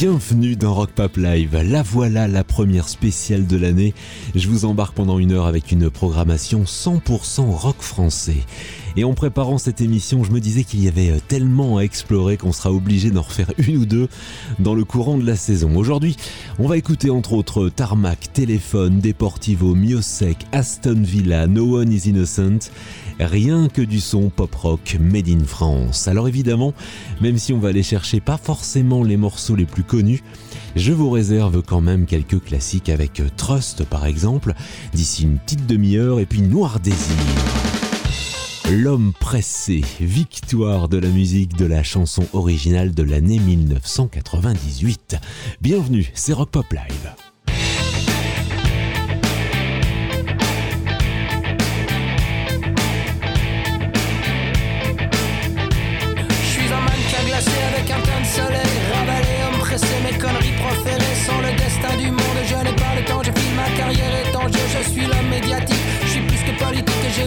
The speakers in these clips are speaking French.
Bienvenue dans Rock Pop Live. La voilà la première spéciale de l'année. Je vous embarque pendant une heure avec une programmation 100% rock français. Et en préparant cette émission, je me disais qu'il y avait euh, tellement à explorer qu'on sera obligé d'en refaire une ou deux dans le courant de la saison. Aujourd'hui, on va écouter entre autres Tarmac, Téléphone, Deportivo, Miosec, Aston Villa, No One is Innocent rien que du son pop-rock made in France. Alors évidemment, même si on va aller chercher pas forcément les morceaux les plus connus, je vous réserve quand même quelques classiques avec euh, Trust par exemple, d'ici une petite demi-heure et puis Noir Désir. L'homme pressé, victoire de la musique de la chanson originale de l'année 1998. Bienvenue, c'est Rock Pop Live.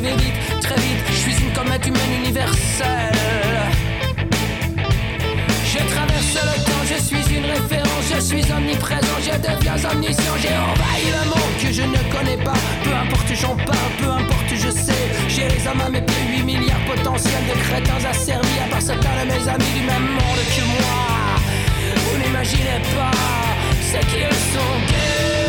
vais vite, très vite. Je suis une comète humaine universelle. Je traverse le temps, je suis une référence, je suis omniprésent, je deviens omniscient, j'ai envahi le monde que je ne connais pas. Peu importe j'en parle, peu importe je sais, j'ai les hommes à mes pieds, 8 milliards potentiels de crétins asservis, à part certains de mes amis du même monde que moi. Vous n'imaginez pas ce qu'ils sont.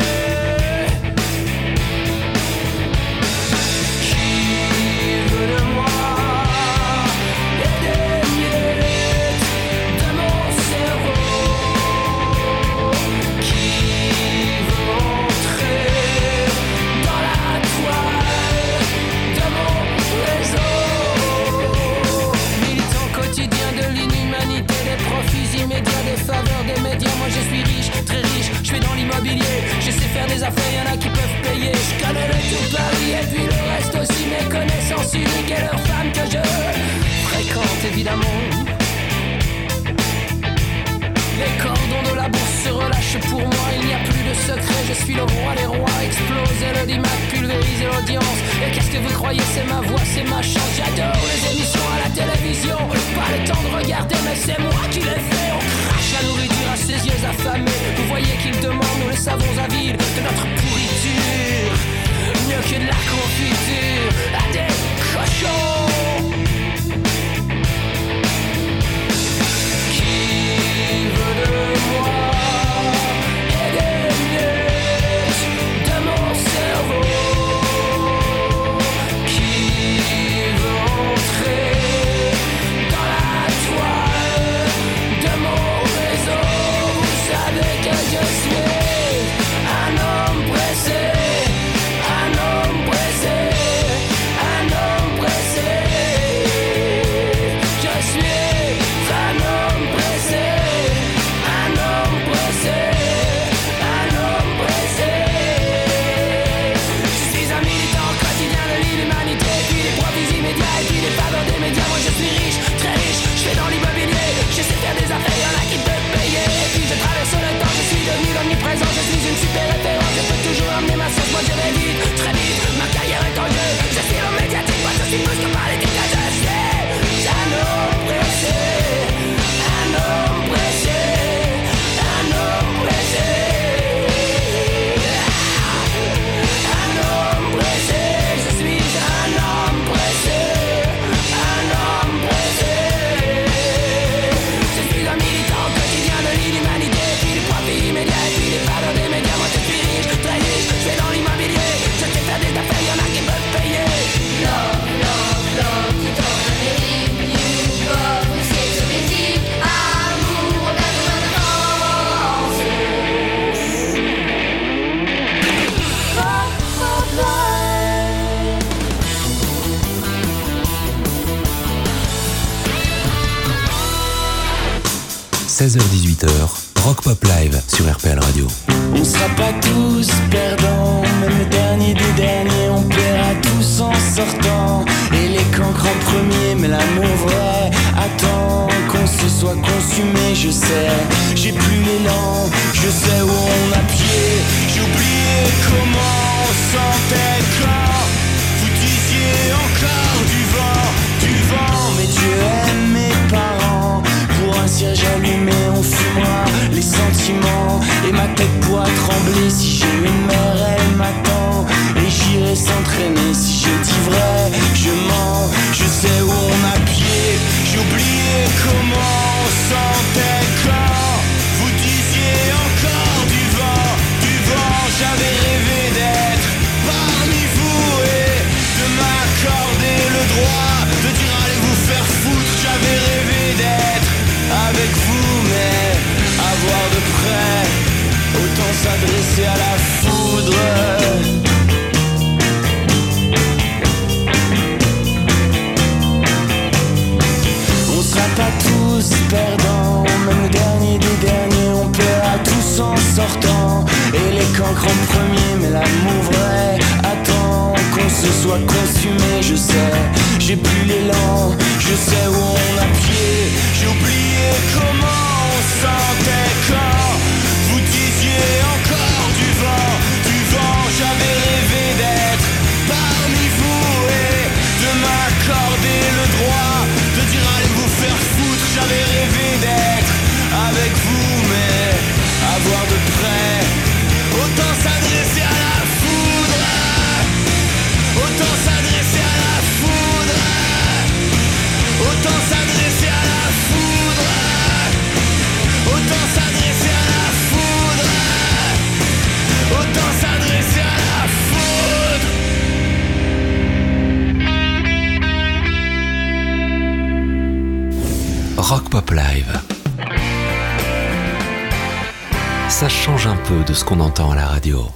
Qu'on entend à la radio.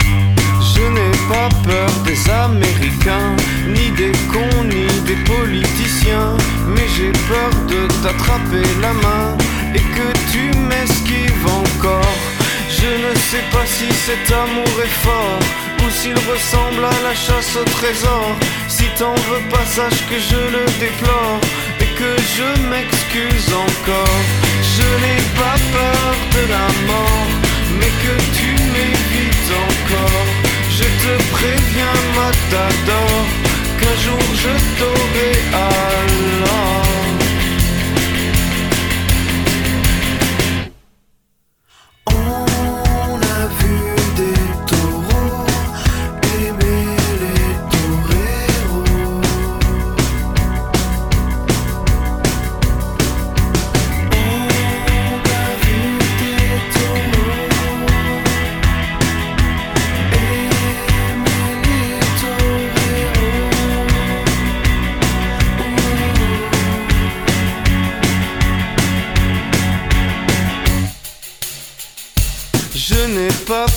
Je n'ai pas peur des Américains, ni des cons, ni des politiciens. Mais j'ai peur de t'attraper la main et que tu m'esquives encore. Je ne sais pas si cet amour est fort ou s'il ressemble à la chasse au trésor. Si t'en veux pas, sache que je le déplore et que je m'excuse encore. Je n'ai pas peur de la mort, que tu m'évites encore. Je te préviens, Matador, qu'un jour je t'aurai alors.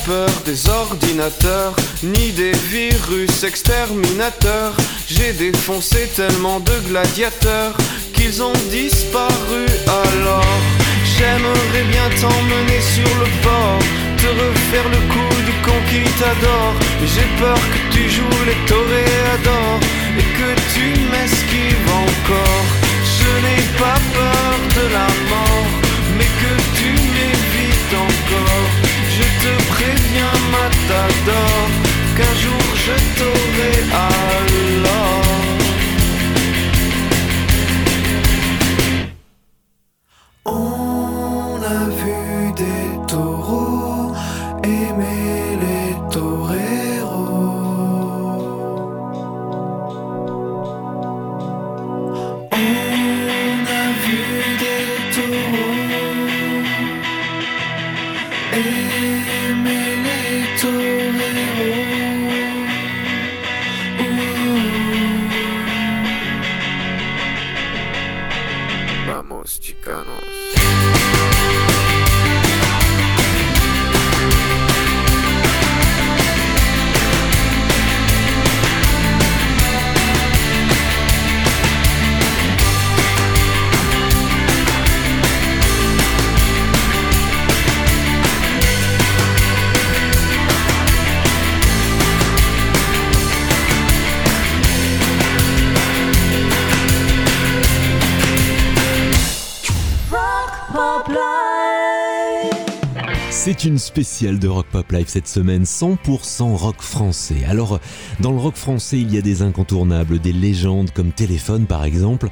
Peur des ordinateurs, ni des virus exterminateurs. J'ai défoncé tellement de gladiateurs qu'ils ont disparu alors. J'aimerais bien t'emmener sur le port, te refaire le coup du con qui t'adore. Mais j'ai peur que tu joues les toréadors et que tu m'esquives encore. Je n'ai pas peur de la mort, mais que tu m'évites encore. Te préviens, Matador, qu'un jour je t'aurai alors. Yeah. C'est une spéciale de Rock Pop Live cette semaine, 100% rock français. Alors, dans le rock français, il y a des incontournables, des légendes comme Téléphone par exemple,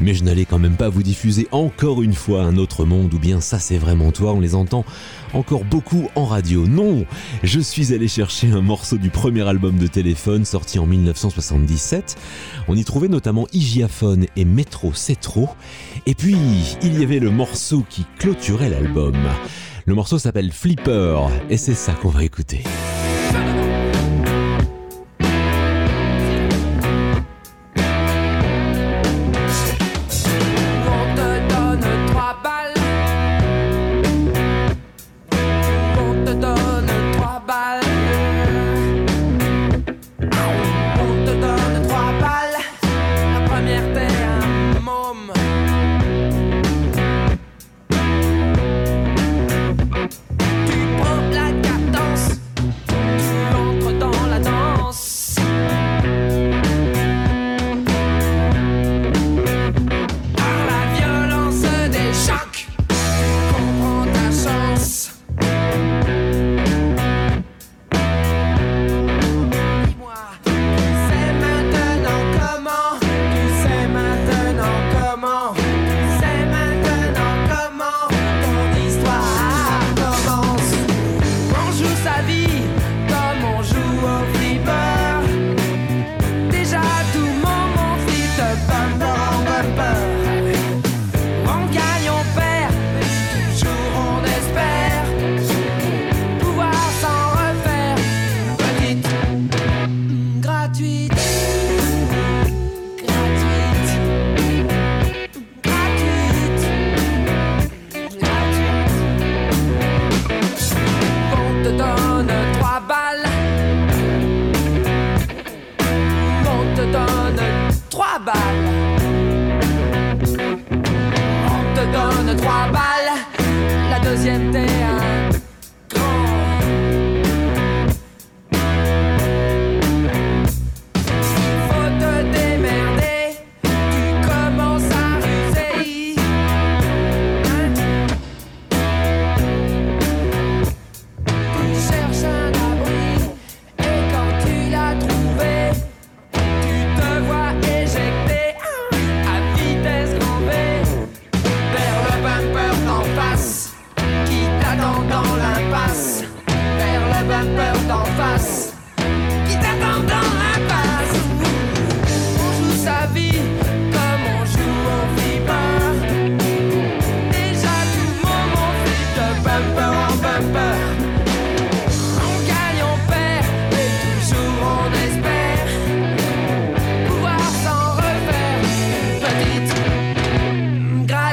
mais je n'allais quand même pas vous diffuser encore une fois un autre monde, ou bien ça c'est vraiment toi, on les entend encore beaucoup en radio. Non, je suis allé chercher un morceau du premier album de Téléphone sorti en 1977. On y trouvait notamment Hygiaphone et Métro C'est trop. Et puis, il y avait le morceau qui clôturait l'album. Le morceau s'appelle Flipper, et c'est ça qu'on va écouter.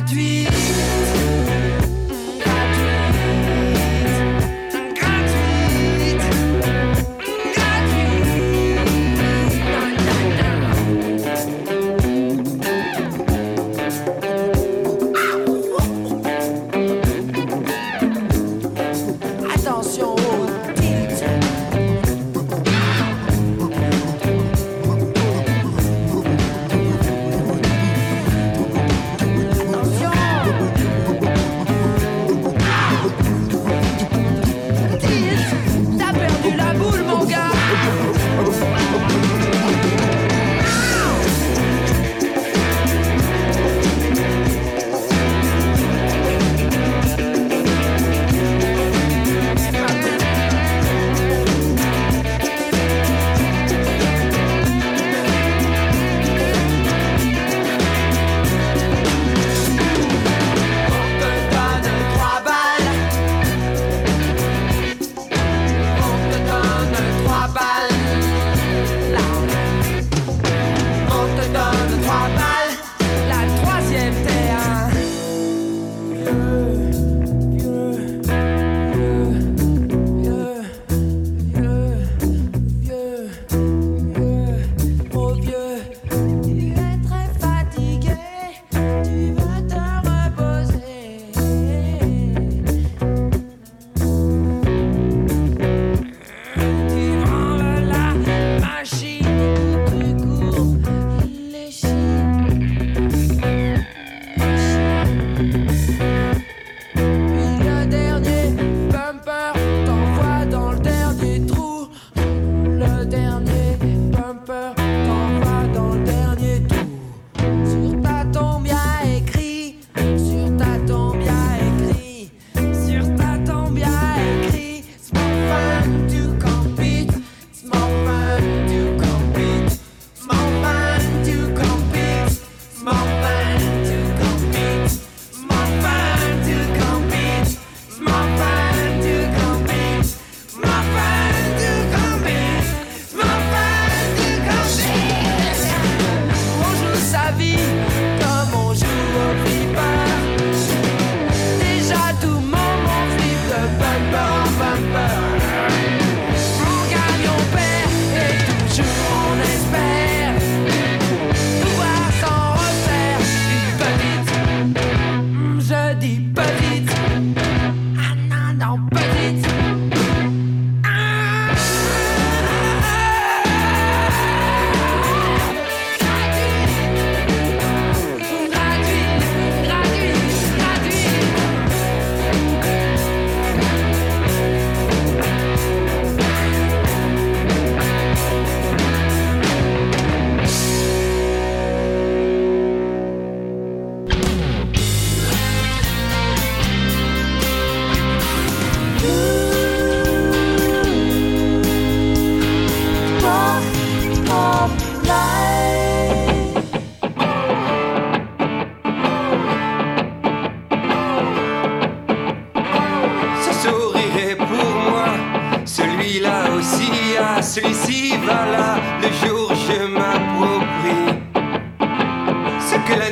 gratuit.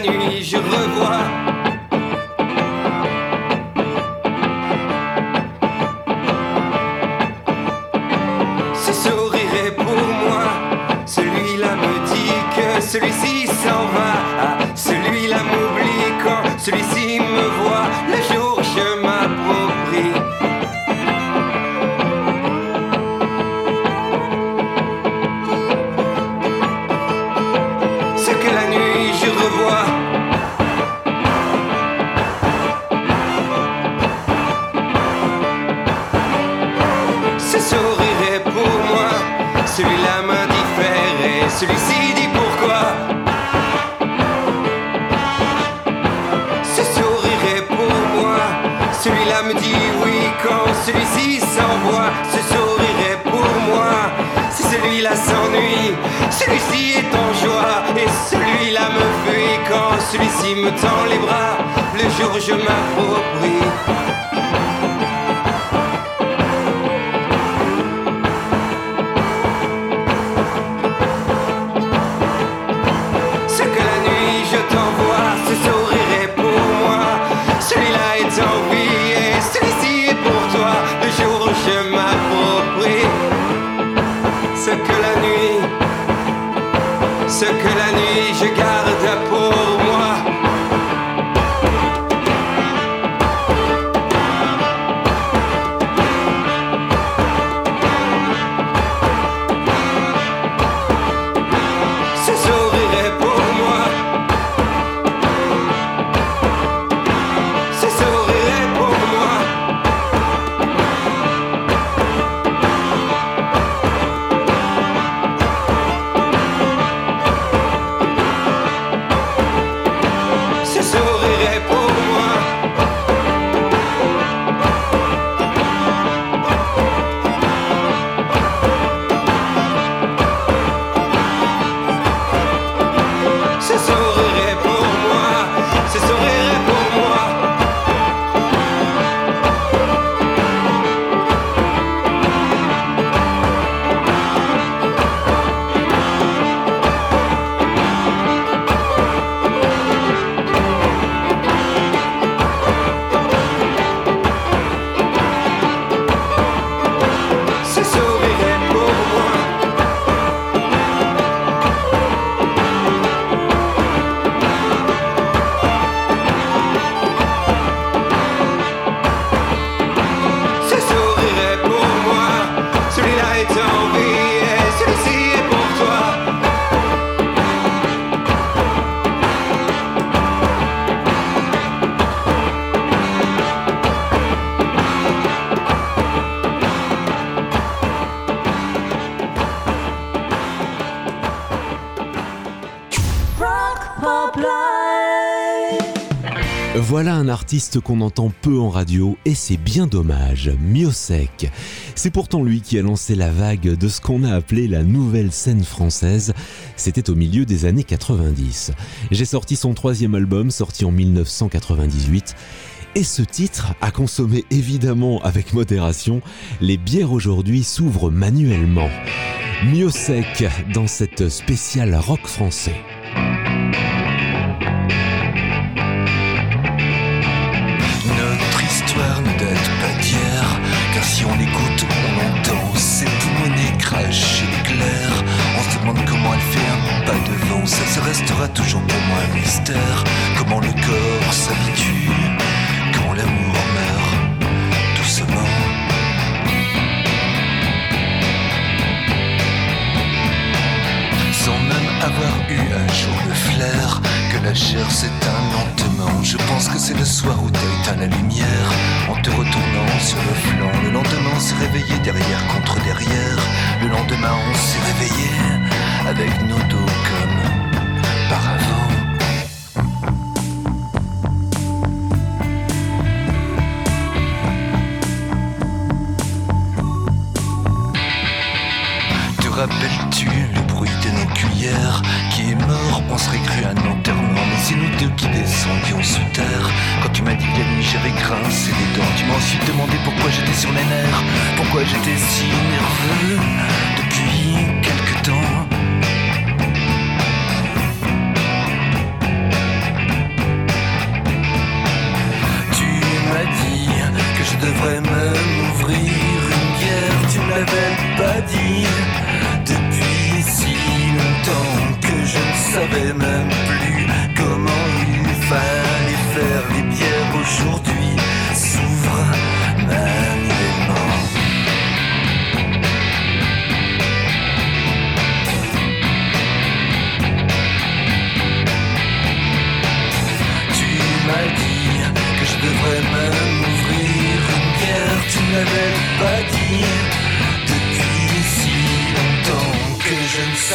nuit, je revois. Ce sourire est pour moi, celui-là me dit que celui-ci Le jour je un artiste qu'on entend peu en radio et c'est bien dommage, Miosek. C'est pourtant lui qui a lancé la vague de ce qu'on a appelé la nouvelle scène française. C'était au milieu des années 90. J'ai sorti son troisième album, sorti en 1998. Et ce titre, à consommer évidemment avec modération, les bières aujourd'hui s'ouvrent manuellement. Miosek dans cette spéciale rock français. Toujours pour moi un mystère. Comment le corps s'habitue quand l'amour meurt doucement. Sans même avoir eu un jour le flair que la chair s'éteint lentement. Je pense que c'est le soir où t'as éteint la lumière en te retournant sur le flanc. Le lendemain, on s'est réveillé derrière contre derrière. Le lendemain, on s'est réveillé avec nos dos comme j'avais grincé les dents. Tu m'as ensuite demandé pourquoi j'étais sur les nerfs Pourquoi j'étais si nerveux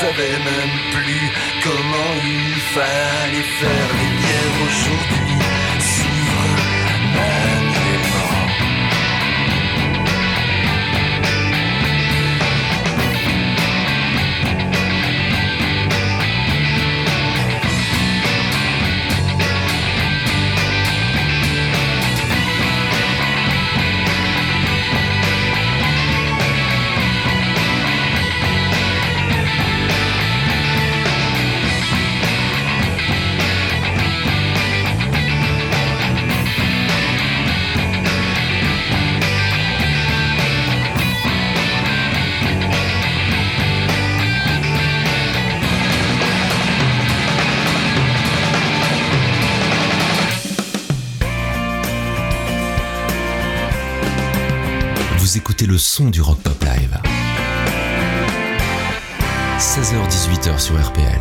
savait même plus comment il fallait faire les bières aujourd'hui. 16h-18h sur RPL.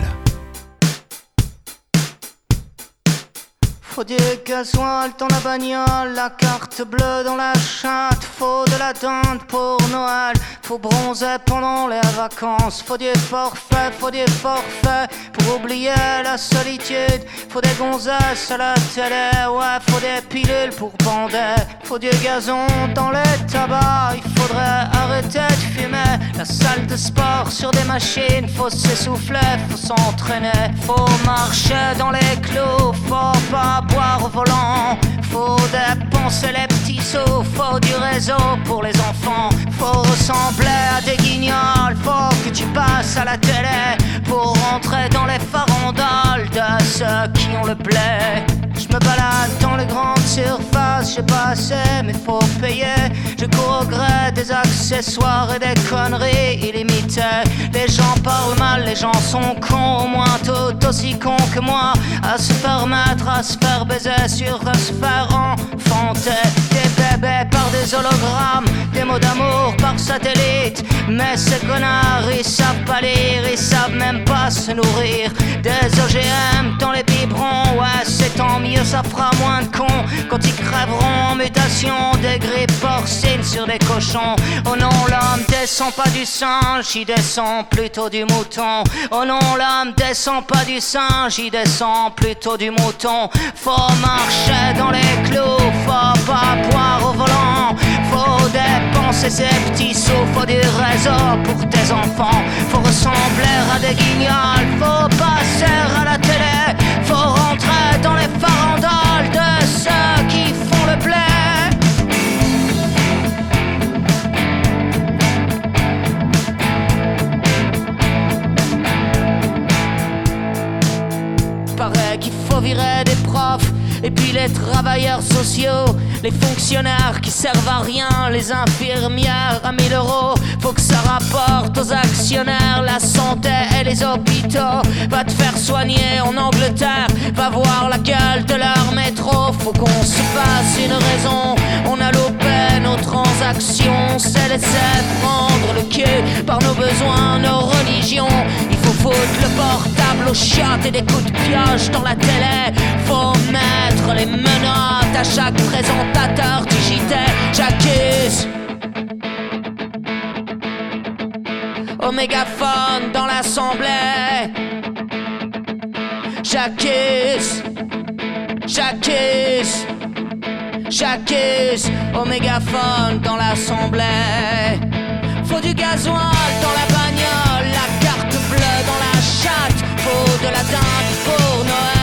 Faut du gasoil dans la bagnole, la carte bleue dans la chatte, faut de la dinde pour Noël, faut bronzer pendant les vacances, faut du forfait, faut du forfait pour oublier la solitude, faut des gonzesses à la télé, ouais, faut des pilules pour bander, faut du gazon dans les tabacs, il faudrait arrêter de fumer, la salle de sport sur des machines, faut s'essouffler, faut s'entraîner, faut marcher dans les clous, faut pas boire au volant. Faut dépenser les petits sous, faut du réseau pour les enfants. Faut ressembler à des guignols, faut que tu passes à la télé pour rentrer dans les farandoles de ceux qui ont le blé. Je me balade dans les grandes surfaces, j'ai pas assez, mais faut payer. Je cours des accessoires et des conneries illimitées. Les gens parlent mal, les gens sont cons, au moins tout aussi cons que moi. À se permettre, à se faire baiser, sur à se faire enfanter. Par des hologrammes, des mots d'amour par satellite. Mais ces connards, ils savent pas lire, ils savent même pas se nourrir. Des OGM dans les biberons, ouais, c'est tant mieux, ça fera moins de cons. Quand ils crèveront en mutation, des grippes porcines sur des cochons. Oh non, l'homme descend pas du singe, il descend plutôt du mouton. Oh non, l'homme descend pas du singe, il descend plutôt du mouton. Faut marcher dans les clous, faut pas boire Faut dépenser ses petits sous, faut du réseau pour tes enfants. Faut ressembler à des guignols, faut passer à la télé. Faut rentrer dans les farandoles de ceux qui font le blé. Paraît qu'il faut virer des profs et puis les travailleurs sociaux, les fonctionnaires qui servent à rien, les infirmières à 1000 euros. Faut que ça rapporte aux actionnaires la santé et les hôpitaux. Va te faire soigner en Angleterre, va voir la gueule de leur métro. Faut qu'on se fasse une raison. On a loupé nos transactions, s'est laissé prendre le cul par nos besoins, nos religions. Il faut foutre le portable aux chiottes et des coups de pioche dans la télé. Faut mettre les menottes à chaque présentateur JT. J'accuse. Au dans l'assemblée. J'accuse. J'accuse. J'accuse. Au dans l'assemblée. Faut du gasoil dans la bagnole, la carte bleue dans la chatte. Faut de la dinde pour Noël,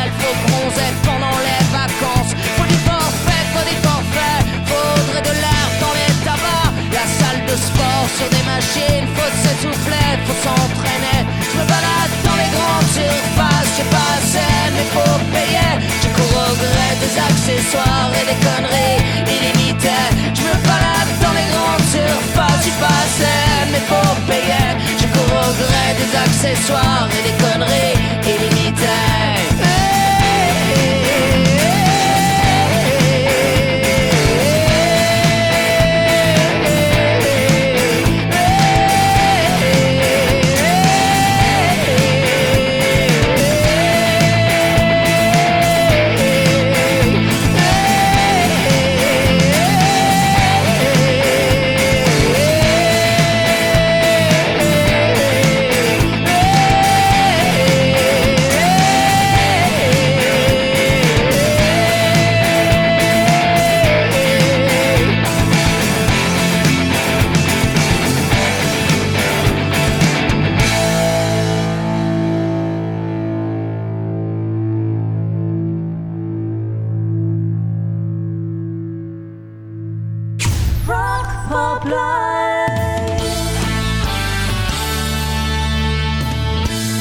pendant les vacances. Faut du forfait, faut des forfaits, faudrait de l'air dans les tabacs. La salle de sport sur des machines, faut s'essouffler, faut s'entraîner. Je me balade dans les grandes surfaces, j'ai pas assez, mais faut payer. Je cours au gré des accessoires et des conneries illimitées. Je me balade dans les grandes surfaces, j'ai pas assez, mais faut payer. Je cours au gré des accessoires et des conneries illimitées.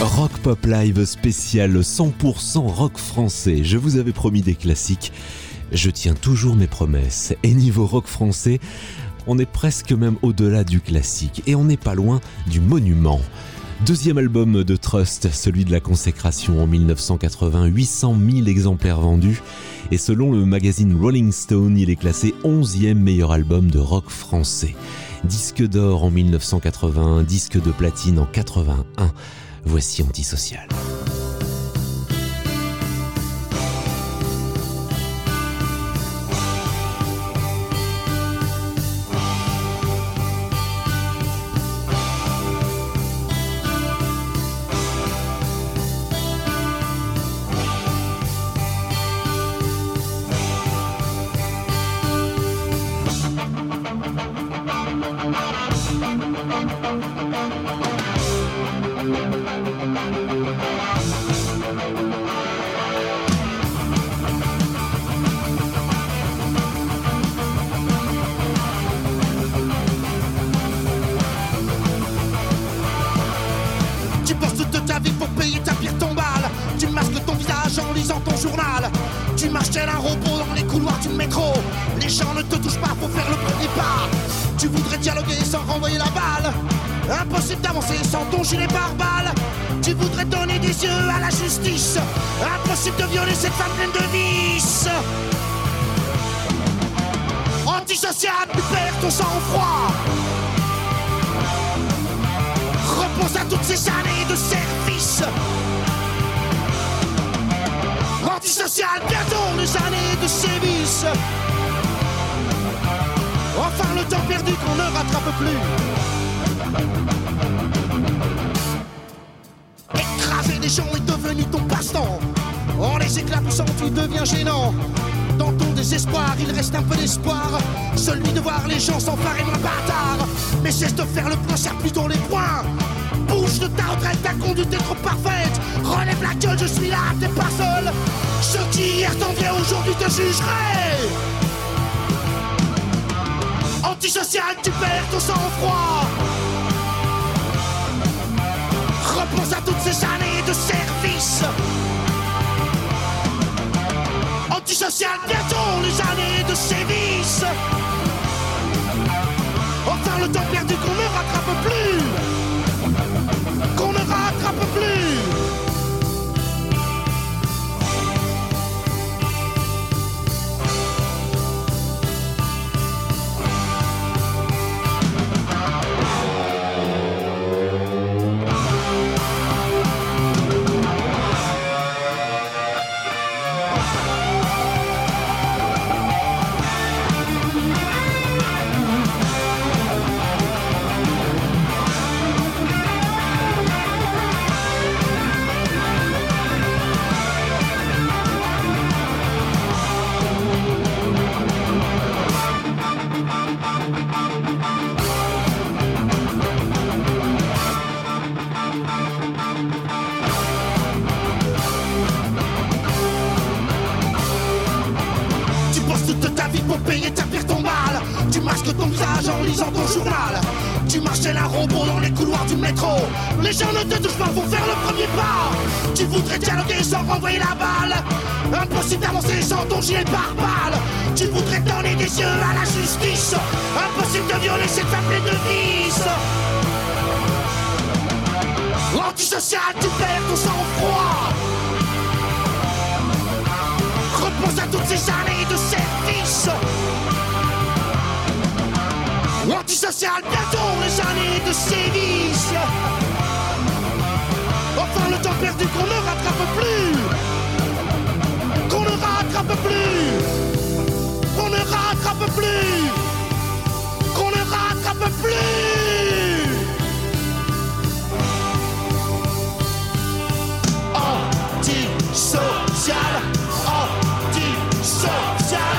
Rock Pop Live spécial 100% rock français. Je vous avais promis des classiques. Je tiens toujours mes promesses. Et niveau rock français, on est presque même au-delà du classique. Et on n'est pas loin du monument. Deuxième album de Trust, celui de la consécration en 1980, 800 000 exemplaires vendus. Et selon le magazine Rolling Stone, il est classé 11e meilleur album de rock français. Disque d'or en 1981, disque de platine en 81. Voici Antisocial. Enfin le temps perdu qu'on ne rattrape plus. Écraser des gens est devenu ton passe-temps. En les éclaboussant, tu deviens gênant. Dans ton désespoir, il reste un peu d'espoir. Celui de voir les gens s'emparer moins bâtard. Mais cesse de faire le point, serre plutôt les poings. De ta retraite, ta conduite est trop parfaite. Relève la gueule, je suis là, t'es pas seul. Ceux qui hier aujourd'hui te jugeraient. Antisocial, tu perds ton sang-froid. Repense à toutes ces années de service. Antisocial, bientôt les années de sévices. Enfin le temps perdu qu'on ne rattrape plus. Robot dans les couloirs du métro. Les gens ne te touchent pas pour faire le premier pas. Tu voudrais dialoguer sans renvoyer la balle. Impossible d'avancer sans ton gilet pare-balles. Tu voudrais donner des yeux à la justice. Impossible de violer cette femme de vices. Antisocial, tu perds ton sang-froid. Repense à toutes ces années de service. Antisocial, bientôt les années de sévices. Enfin le temps perdu qu'on ne rattrape plus. Qu'on ne rattrape plus. Qu'on ne rattrape plus. Qu'on ne rattrape plus. Antisocial, antisocial,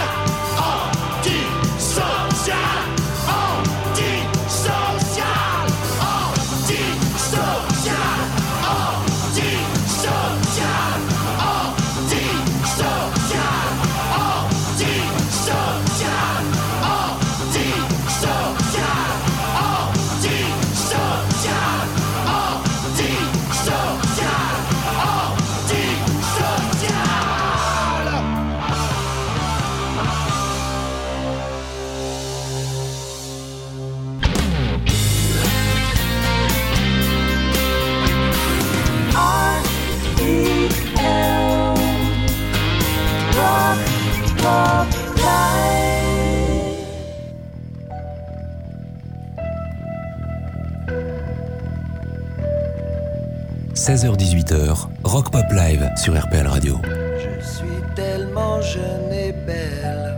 16h-18h, Rock Pop Live sur RPL Radio. Je suis tellement jeune et belle,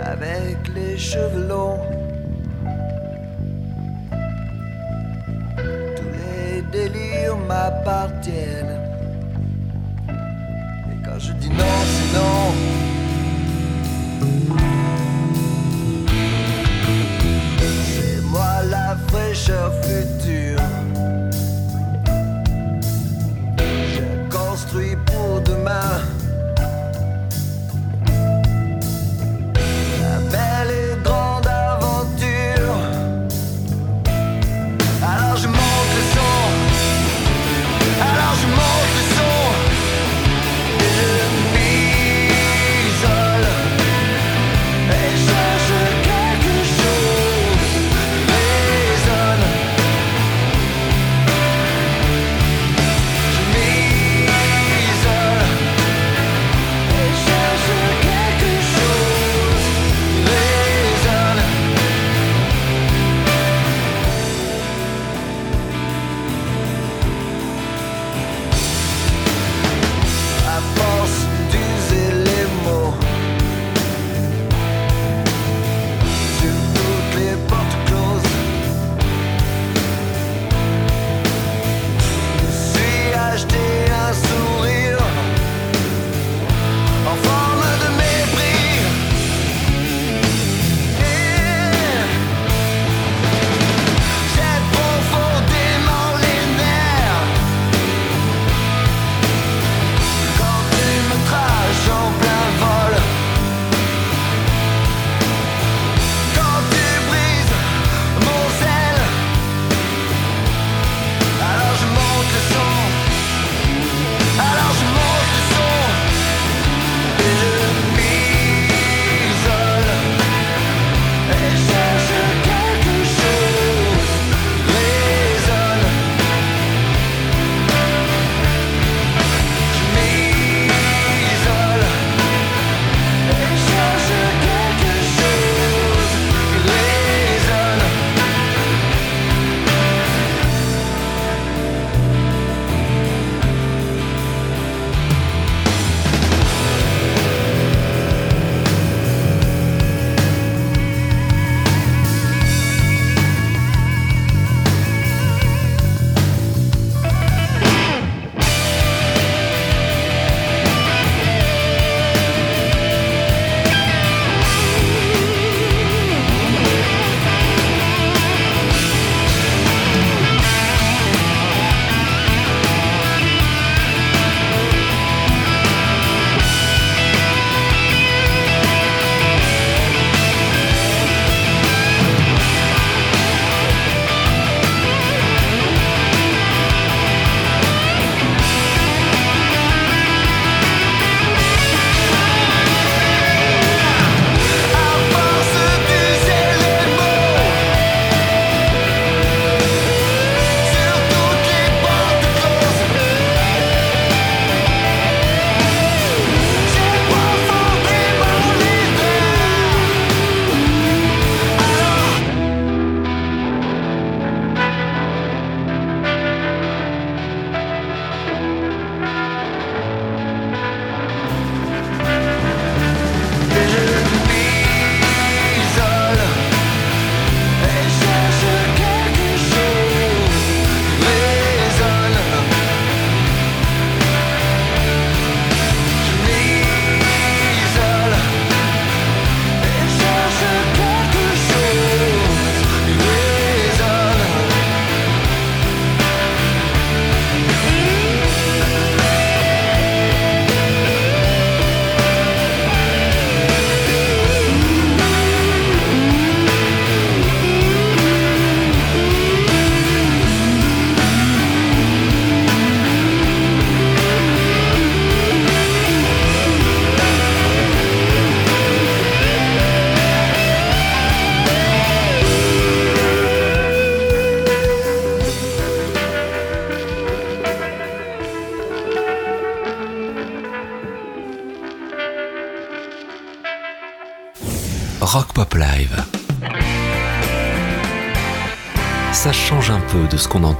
avec les cheveux longs, tous les délires m'appartiennent. Et quand je dis non, c'est non. C'est moi la fraîcheur futile.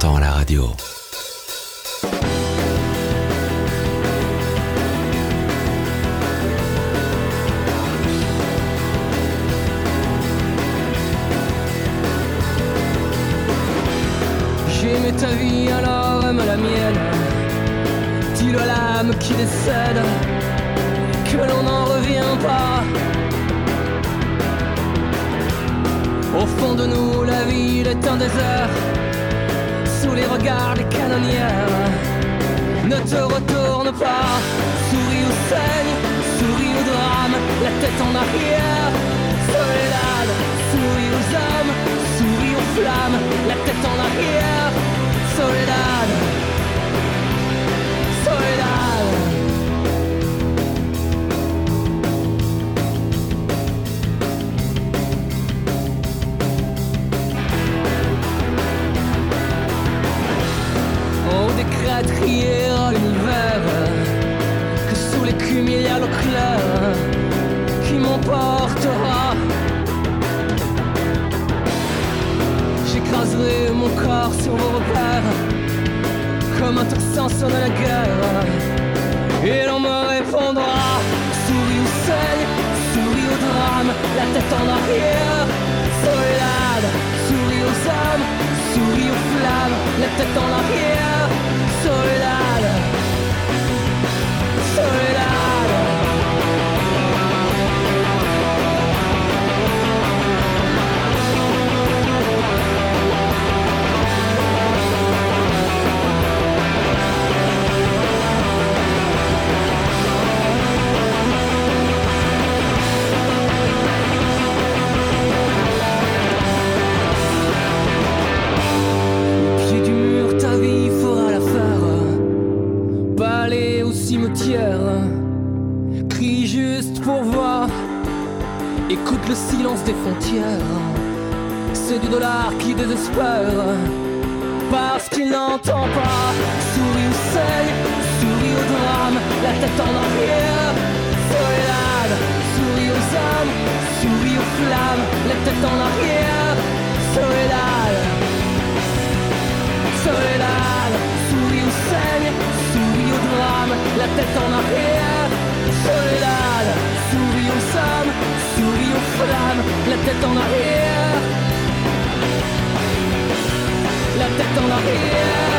À la radio. Ne te retourne pas. Souris ou saigne, souris au drame, la tête en arrière. Tête en arrière. Soledad, souris aux hommes, souris aux flammes, la tête en arrière. La tête en arrière.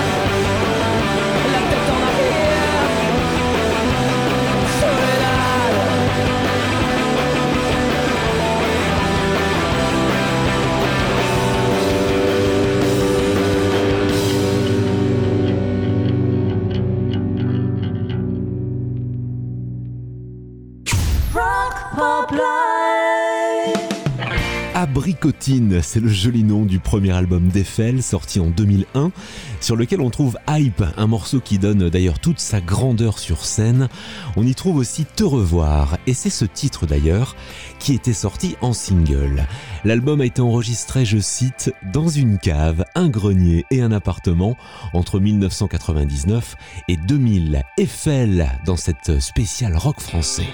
Abricotine, c'est le joli nom du premier album d'Eiffel sorti en 2001, sur lequel on trouve Hype, un morceau qui donne d'ailleurs toute sa grandeur sur scène. On y trouve aussi Te revoir, et c'est ce titre d'ailleurs qui était sorti en single. L'album a été enregistré, je cite, dans une cave, un grenier et un appartement entre 1999 et 2000. Eiffel dans cette spéciale rock français.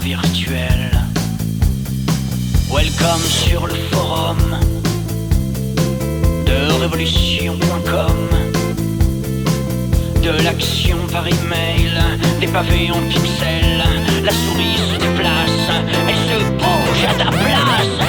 Virtuels. Welcome sur le forum de révolution.com. De l'action par email, des pavés en pixels. La souris se déplace, elle se bouge à ta place.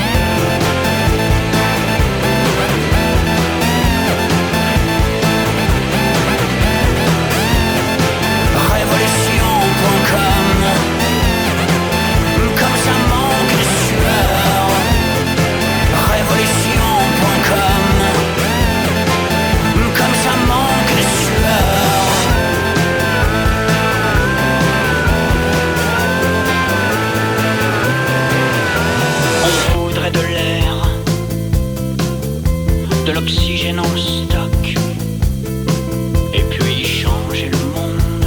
L'oxygène en stock Et puis changer le monde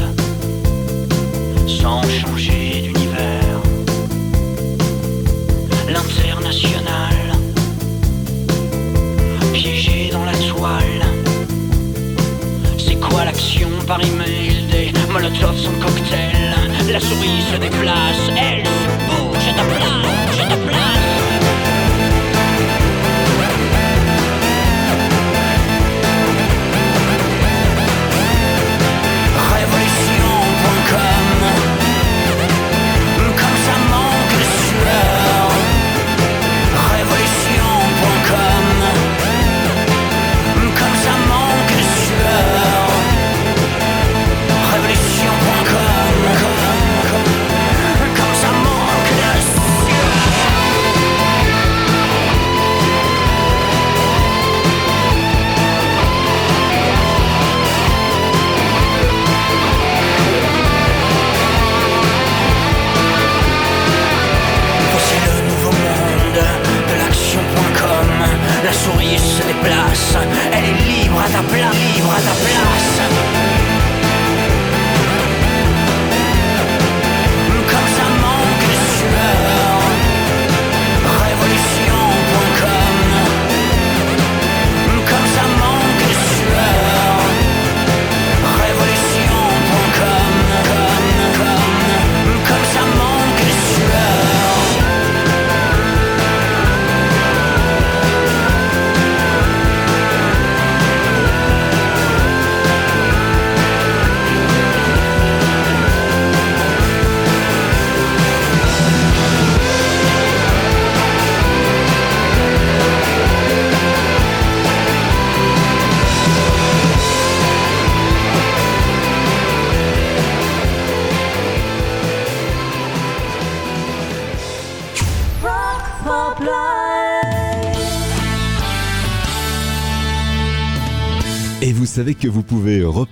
sans changer d'univers. L'international, piégé dans la toile. C'est quoi l'action par email des molotovs sans cocktail? La souris se déplace, elle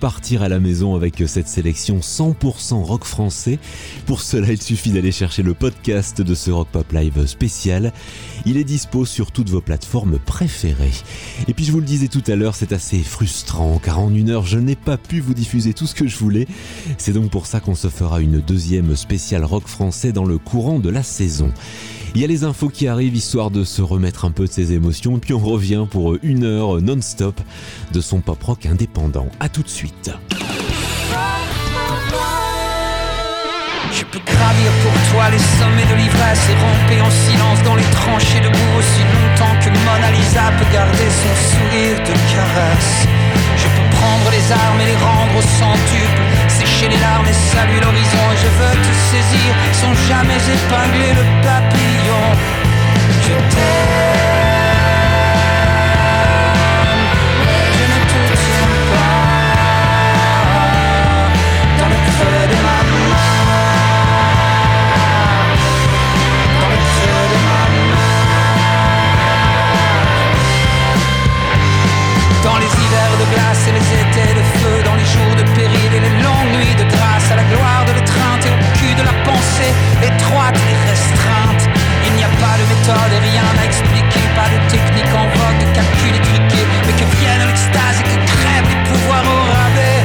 repartir à la maison avec cette sélection 100% rock français. Pour cela, il suffit d'aller chercher le podcast de ce Rock Pop Live spécial. Il est dispo sur toutes vos plateformes préférées. Et puis je vous le disais tout à l'heure, c'est assez frustrant car en une heure, je n'ai pas pu vous diffuser tout ce que je voulais. C'est donc pour ça qu'on se fera une deuxième spéciale rock français dans le courant de la saison. Il y a les infos qui arrivent histoire de se remettre un peu de ses émotions, puis on revient pour une heure non-stop de son pop rock indépendant. A tout de suite. Je peux gravir pour toi les sommets de l'ivresse et ramper en silence dans les tranchées de boue aussi longtemps que Mona Lisa peut garder son sourire de caresse. Je peux prendre les armes et les rendre au centuple, lâcher les larmes et saluer l'horizon. et Je veux te saisir sans jamais épingler le papillon. Je t'aime, je ne te tiens pas dans le creux de ma main. Dans le creux de ma main. Dans les hivers de glace et les étés de feu, dans les jours de péril et les longs grâce à la gloire de l'étreinte et au cul de la pensée, étroite et restreinte. Il n'y a pas de méthode et rien à expliquer, pas de technique en vogue, de calcul étriqué, mais que vienne l'extase et que crèvent les pouvoirs au rabais.